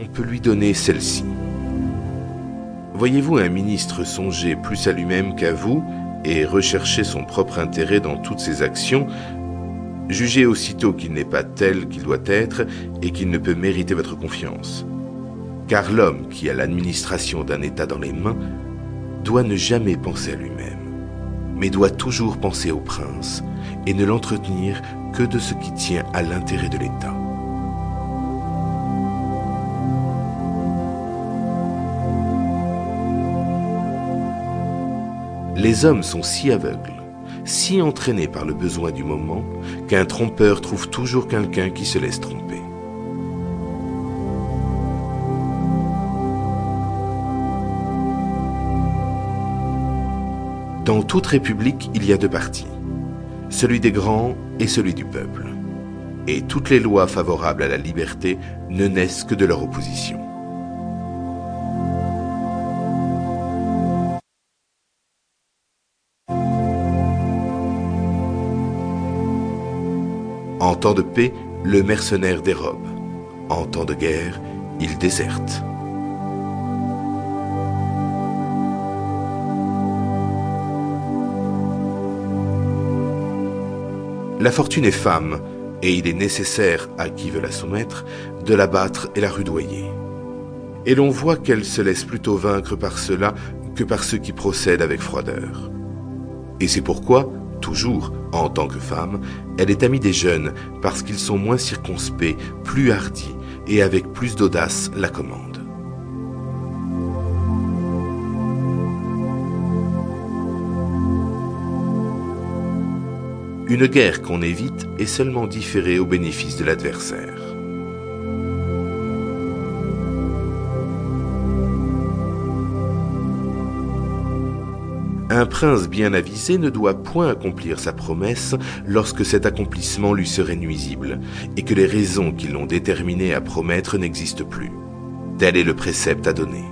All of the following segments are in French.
on peut lui donner celle-ci. Voyez-vous un ministre songer plus à lui-même qu'à vous et rechercher son propre intérêt dans toutes ses actions, jugez aussitôt qu'il n'est pas tel qu'il doit être et qu'il ne peut mériter votre confiance. Car l'homme qui a l'administration d'un État dans les mains doit ne jamais penser à lui-même, mais doit toujours penser au prince et ne l'entretenir que de ce qui tient à l'intérêt de l'État. Les hommes sont si aveugles, si entraînés par le besoin du moment, qu'un trompeur trouve toujours quelqu'un qui se laisse tromper. Dans toute république, il y a deux partis, celui des grands et celui du peuple. Et toutes les lois favorables à la liberté ne naissent que de leur opposition. En temps de paix, le mercenaire dérobe. En temps de guerre, il déserte. La fortune est femme, et il est nécessaire à qui veut la soumettre de la battre et la rudoyer. Et l'on voit qu'elle se laisse plutôt vaincre par cela que par ceux qui procèdent avec froideur. Et c'est pourquoi, toujours, en tant que femme, elle est amie des jeunes parce qu'ils sont moins circonspects, plus hardis et avec plus d'audace la commandent. Une guerre qu'on évite est seulement différée au bénéfice de l'adversaire. Un prince bien avisé ne doit point accomplir sa promesse lorsque cet accomplissement lui serait nuisible et que les raisons qui l'ont déterminé à promettre n'existent plus. Tel est le précepte à donner.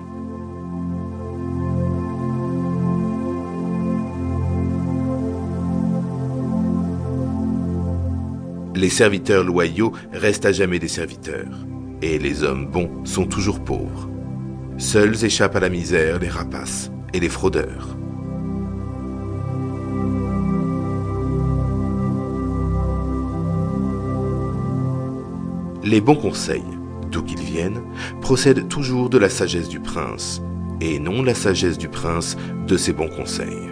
Les serviteurs loyaux restent à jamais des serviteurs, et les hommes bons sont toujours pauvres. Seuls échappent à la misère les rapaces et les fraudeurs. Les bons conseils, d'où qu'ils viennent, procèdent toujours de la sagesse du prince, et non la sagesse du prince de ses bons conseils.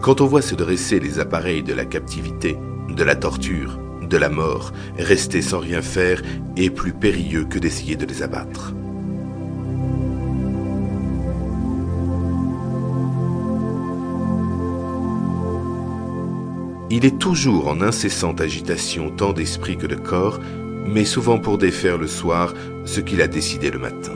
Quand on voit se dresser les appareils de la captivité, de la torture, de la mort, rester sans rien faire est plus périlleux que d'essayer de les abattre. Il est toujours en incessante agitation tant d'esprit que de corps, mais souvent pour défaire le soir ce qu'il a décidé le matin.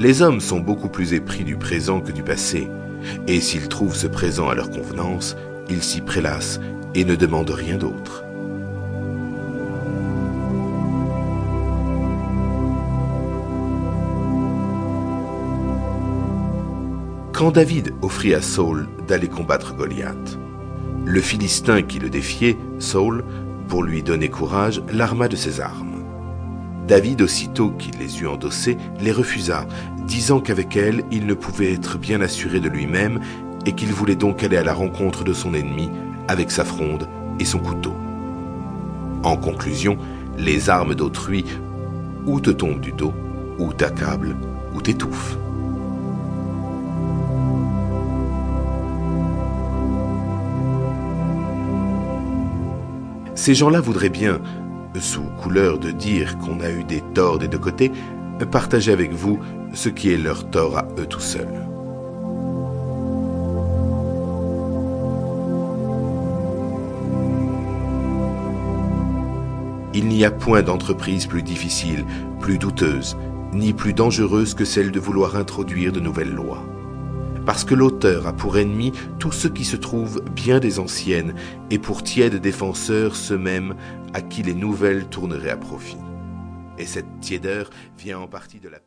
Les hommes sont beaucoup plus épris du présent que du passé, et s'ils trouvent ce présent à leur convenance, ils s'y prélassent et ne demandent rien d'autre. Quand David offrit à Saul d'aller combattre Goliath, le Philistin qui le défiait, Saul, pour lui donner courage, l'arma de ses armes. David, aussitôt qu'il les eut endossées, les refusa, disant qu'avec elles, il ne pouvait être bien assuré de lui-même et qu'il voulait donc aller à la rencontre de son ennemi avec sa fronde et son couteau. En conclusion, les armes d'autrui ou te tombent du dos, ou t'accablent, ou t'étouffent. Ces gens-là voudraient bien sous couleur de dire qu'on a eu des torts des deux côtés, partager avec vous ce qui est leur tort à eux tout seuls. Il n'y a point d'entreprise plus difficile, plus douteuse, ni plus dangereuse que celle de vouloir introduire de nouvelles lois parce que l'auteur a pour ennemi tous ceux qui se trouvent bien des anciennes, et pour tièdes défenseurs ceux-mêmes à qui les nouvelles tourneraient à profit. Et cette tiédeur vient en partie de la peur.